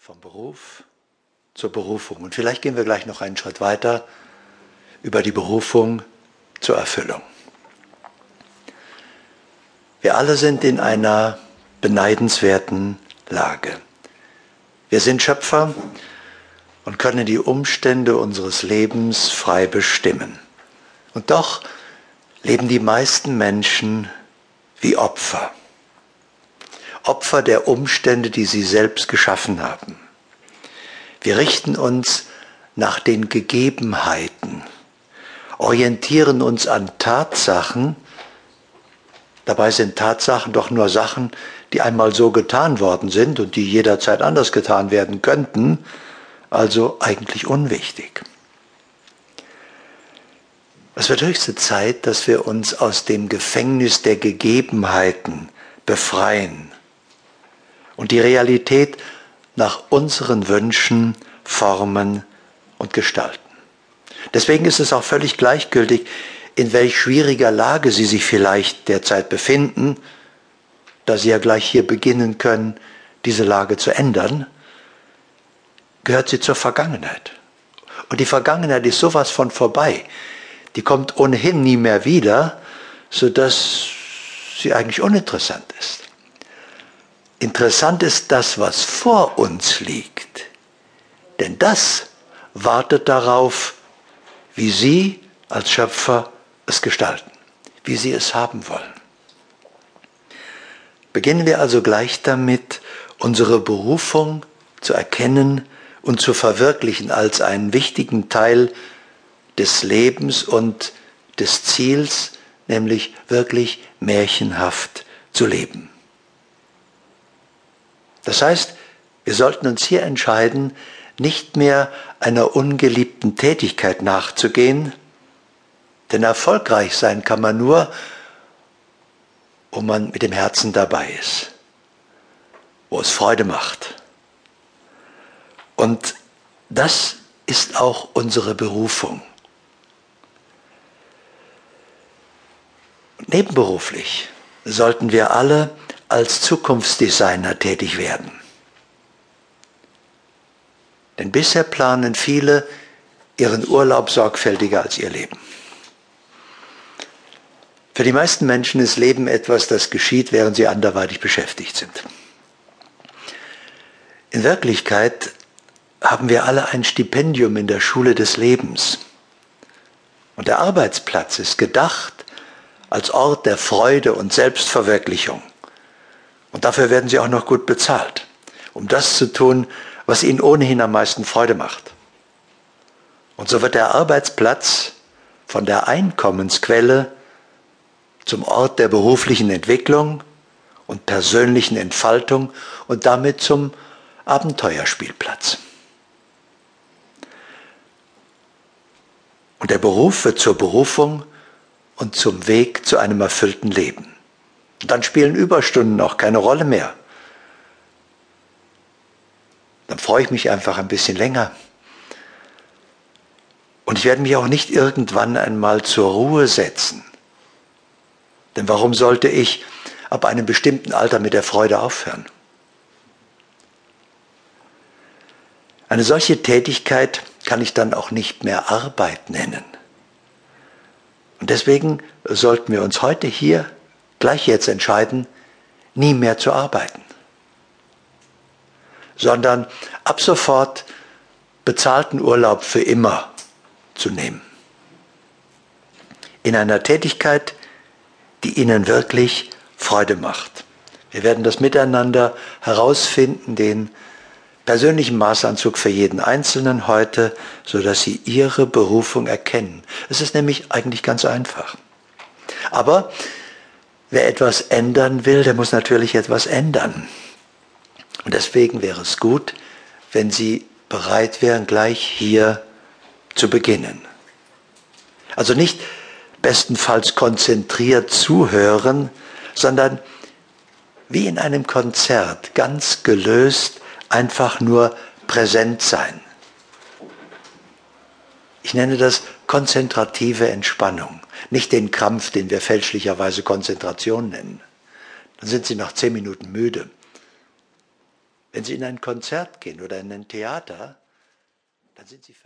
vom Beruf zur Berufung. Und vielleicht gehen wir gleich noch einen Schritt weiter über die Berufung zur Erfüllung. Wir alle sind in einer beneidenswerten Lage. Wir sind Schöpfer und können die Umstände unseres Lebens frei bestimmen. Und doch leben die meisten Menschen wie Opfer. Opfer der Umstände, die sie selbst geschaffen haben. Wir richten uns nach den Gegebenheiten, orientieren uns an Tatsachen, dabei sind Tatsachen doch nur Sachen, die einmal so getan worden sind und die jederzeit anders getan werden könnten, also eigentlich unwichtig. Es wird höchste Zeit, dass wir uns aus dem Gefängnis der Gegebenheiten befreien und die Realität nach unseren Wünschen formen und gestalten. Deswegen ist es auch völlig gleichgültig, in welch schwieriger Lage Sie sich vielleicht derzeit befinden, da Sie ja gleich hier beginnen können, diese Lage zu ändern, gehört sie zur Vergangenheit. Und die Vergangenheit ist sowas von vorbei. Die kommt ohnehin nie mehr wieder, sodass sie eigentlich uninteressant ist. Interessant ist das, was vor uns liegt. Denn das wartet darauf, wie Sie als Schöpfer es gestalten, wie Sie es haben wollen. Beginnen wir also gleich damit, unsere Berufung zu erkennen und zu verwirklichen als einen wichtigen Teil des Lebens und des Ziels, nämlich wirklich märchenhaft zu leben. Das heißt, wir sollten uns hier entscheiden, nicht mehr einer ungeliebten Tätigkeit nachzugehen, denn erfolgreich sein kann man nur, wo man mit dem Herzen dabei ist, wo es Freude macht. Und das ist auch unsere Berufung. Nebenberuflich sollten wir alle als Zukunftsdesigner tätig werden. Denn bisher planen viele ihren Urlaub sorgfältiger als ihr Leben. Für die meisten Menschen ist Leben etwas, das geschieht, während sie anderweitig beschäftigt sind. In Wirklichkeit haben wir alle ein Stipendium in der Schule des Lebens. Und der Arbeitsplatz ist gedacht als Ort der Freude und Selbstverwirklichung. Und dafür werden sie auch noch gut bezahlt, um das zu tun, was ihnen ohnehin am meisten Freude macht. Und so wird der Arbeitsplatz von der Einkommensquelle zum Ort der beruflichen Entwicklung und persönlichen Entfaltung und damit zum Abenteuerspielplatz. Und der Beruf wird zur Berufung und zum Weg zu einem erfüllten Leben. Dann spielen Überstunden auch keine Rolle mehr. Dann freue ich mich einfach ein bisschen länger. Und ich werde mich auch nicht irgendwann einmal zur Ruhe setzen. Denn warum sollte ich ab einem bestimmten Alter mit der Freude aufhören? Eine solche Tätigkeit kann ich dann auch nicht mehr Arbeit nennen. Und deswegen sollten wir uns heute hier gleich jetzt entscheiden, nie mehr zu arbeiten, sondern ab sofort bezahlten Urlaub für immer zu nehmen. In einer Tätigkeit, die Ihnen wirklich Freude macht. Wir werden das miteinander herausfinden, den persönlichen Maßanzug für jeden Einzelnen heute, sodass Sie Ihre Berufung erkennen. Es ist nämlich eigentlich ganz einfach. Aber wer etwas ändern will, der muss natürlich etwas ändern. Und deswegen wäre es gut, wenn Sie bereit wären, gleich hier zu beginnen. Also nicht bestenfalls konzentriert zuhören, sondern wie in einem Konzert ganz gelöst einfach nur präsent sein. Ich nenne das konzentrative Entspannung, nicht den Krampf, den wir fälschlicherweise Konzentration nennen. Dann sind Sie nach zehn Minuten müde. Wenn Sie in ein Konzert gehen oder in ein Theater, dann sind Sie völlig